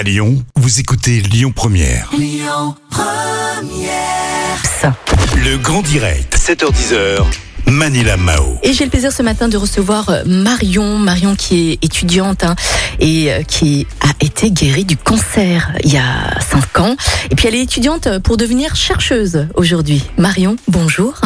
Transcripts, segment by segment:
À Lyon, vous écoutez Lyon Première. Ça. Le grand direct, 7h10h. Manila Mao. Et j'ai le plaisir ce matin de recevoir euh, Marion, Marion qui est étudiante hein, et euh, qui a été guérie du cancer il y a 5 ans. Et puis elle est étudiante pour devenir chercheuse aujourd'hui. Marion, bonjour.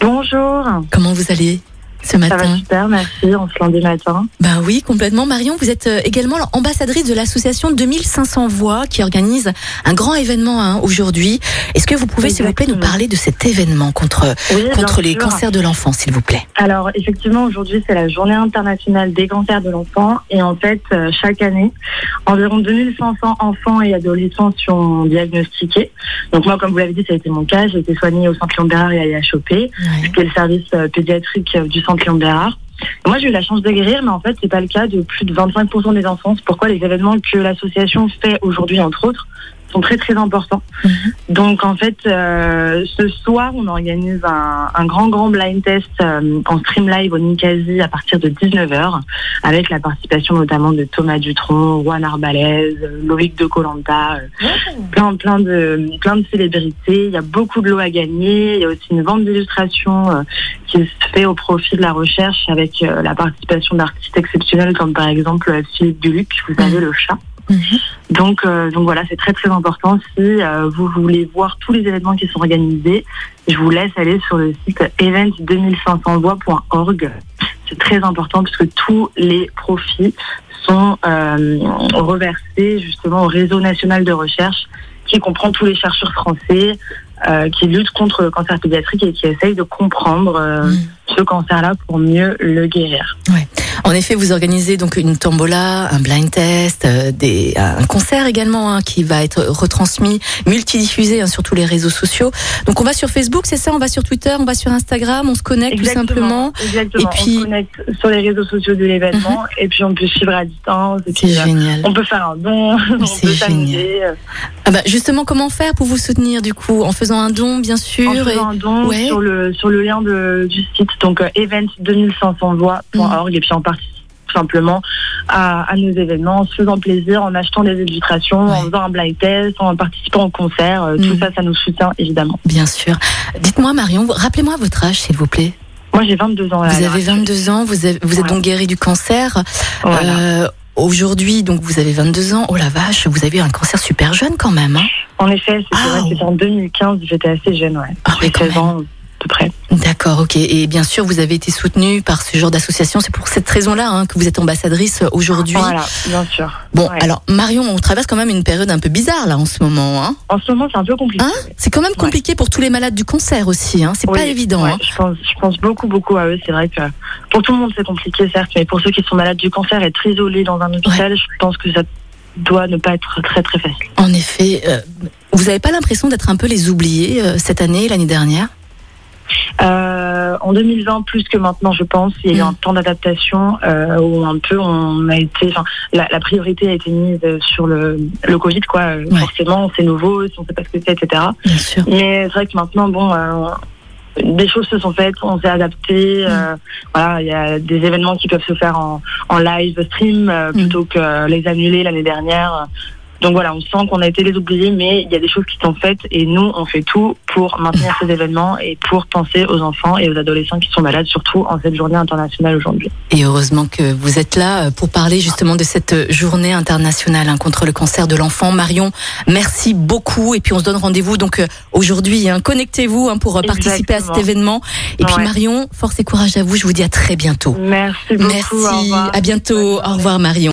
Bonjour, Comment vous allez? Ce ça va matin super, merci, on se lundi matin. Ben oui, complètement. Marion, vous êtes euh, également ambassadrice de l'association 2500 Voix qui organise un grand événement hein, aujourd'hui. Est-ce que vous pouvez, s'il vous plaît, nous parler de cet événement contre, Oui, contre les sûr. cancers de l'enfant, s'il vous plaît? Alors effectivement, aujourd'hui c'est la journée internationale des cancers de l'enfant et en fait, euh, chaque année, environ 2500 enfants et adolescents sont diagnostiqués. Donc moi, comme vous l'avez dit, ça a été mon cas, j'ai été soignée au Centre Bérard et à Ouais. qui est le service euh, pédiatrique du Moi, j'ai eu la chance de guérir, mais en fait, c'est pas le cas de plus de 25% des enfants. C'est pourquoi les événements que l'association fait aujourd'hui, entre autres, sont très très importants. Mhm. Donc en fait, euh, ce soir, on organise un, un grand grand blind test euh, en stream live au Ninkasi à partir de 19h, avec la participation notamment de Thomas Dutronc, Juan Arbalez, Loïc de Colanta, euh, plein plein de plein de célébrités. Il y a beaucoup de lots à gagner. Il y a aussi une vente d'illustrations euh, qui se fait au profit de la recherche avec euh, la participation d'artistes exceptionnels comme par exemple Philippe Duluc, vous savez le chat. Mhm. Donc, euh, donc voilà, c'est très très important. Si euh, vous voulez voir tous les événements qui sont organisés, je vous laisse aller sur le site event2500voix.org. C'est très important puisque tous les profits sont euh, reversés justement au réseau national de recherche qui comprend tous les chercheurs français euh, qui luttent contre le cancer pédiatrique et qui essayent de comprendre euh, Mhm. ce cancer-là pour mieux le guérir. En effet, vous organisez donc une tombola, un blind test, euh, des, un concert également hein, qui va être retransmis, multidiffusé hein, sur tous les réseaux sociaux. Donc on va sur Facebook, c'est ça? On va sur Twitter, on va sur Instagram, on se connecte tout simplement. Exactement. Et puis- On se connecte sur les réseaux sociaux de l'événement et puis on peut suivre à distance. Et C'est puis, euh, génial. on peut faire un don, on C'est peut s'amuser. Ah bah, justement, comment faire pour vous soutenir du coup? En faisant un don, bien sûr. En et- faisant un don ouais. sur, le, sur le lien de, du site, donc euh, event2500voix.org et puis on participe tout simplement à, à nos événements en se faisant plaisir, en achetant des illustrations, en faisant un blind test, en participant au concert. euh, Tout Mm. ça, ça nous soutient évidemment. Bien sûr. Dites-moi Marion, rappelez-moi votre âge s'il vous plaît. Moi j'ai 22 ans. là, Vous avez 22 ans, vous, avez- vous êtes donc guéri du cancer. Voilà. Euh, Aujourd'hui, donc vous avez 22 ans. Oh la vache, vous avez eu un cancer super jeune quand même. Hein En effet, c'était Ah, c'était en 2015, j'étais assez jeune, ouais. Ah oui, quand 13 ans à peu près. D'accord, ok. Et bien sûr, vous avez été soutenue par ce genre d'association. C'est pour cette raison-là hein, que vous êtes ambassadrice aujourd'hui. Voilà, bien sûr. Bon, Ouais. alors Marion, on traverse quand même une période un peu bizarre là en ce moment. Hein En ce moment, c'est un peu compliqué. Hein? C'est quand même compliqué pour tous les malades du cancer aussi. Hein c'est Oui, pas évident. ouais, je, pense, je pense beaucoup, beaucoup à eux. C'est vrai que pour tout le monde, c'est compliqué, certes, mais pour ceux qui sont malades du cancer, être isolés dans un hôpital, je pense que ça doit ne pas être très, très facile. En effet, euh, vous n'avez pas l'impression d'être un peu les oubliés euh, cette année, l'année dernière? Euh, en 2020, plus que maintenant, je pense, il y a eu Mm. un temps d'adaptation euh, où un peu on a été, enfin, la, la priorité a été mise sur le, le Covid, quoi. Euh, Ouais. Forcément, c'est nouveau, on ne sait pas ce que c'est, etc. Bien sûr. Mais c'est vrai que maintenant, bon, euh, des choses se sont faites, on s'est adapté. euh, voilà, il y a des événements qui peuvent se faire en, en live stream euh, plutôt que les annuler l'année dernière. Donc voilà, on sent qu'on a été les oubliés, mais il y a des choses qui sont faites et nous, on fait tout pour maintenir ces événements et pour penser aux enfants et aux adolescents qui sont malades, surtout en cette journée internationale aujourd'hui. Et heureusement que vous êtes là euh, pour parler justement de cette euh, journée internationale hein, contre le cancer de l'enfant. Marion, merci beaucoup. Et puis on se donne rendez-vous donc euh, aujourd'hui. Hein, Connectez-vous hein, pour participer à cet événement. Et puis. Marion, force et courage à vous. Je vous dis à très bientôt. Merci beaucoup. Merci. au. À bientôt. Au revoir Marion.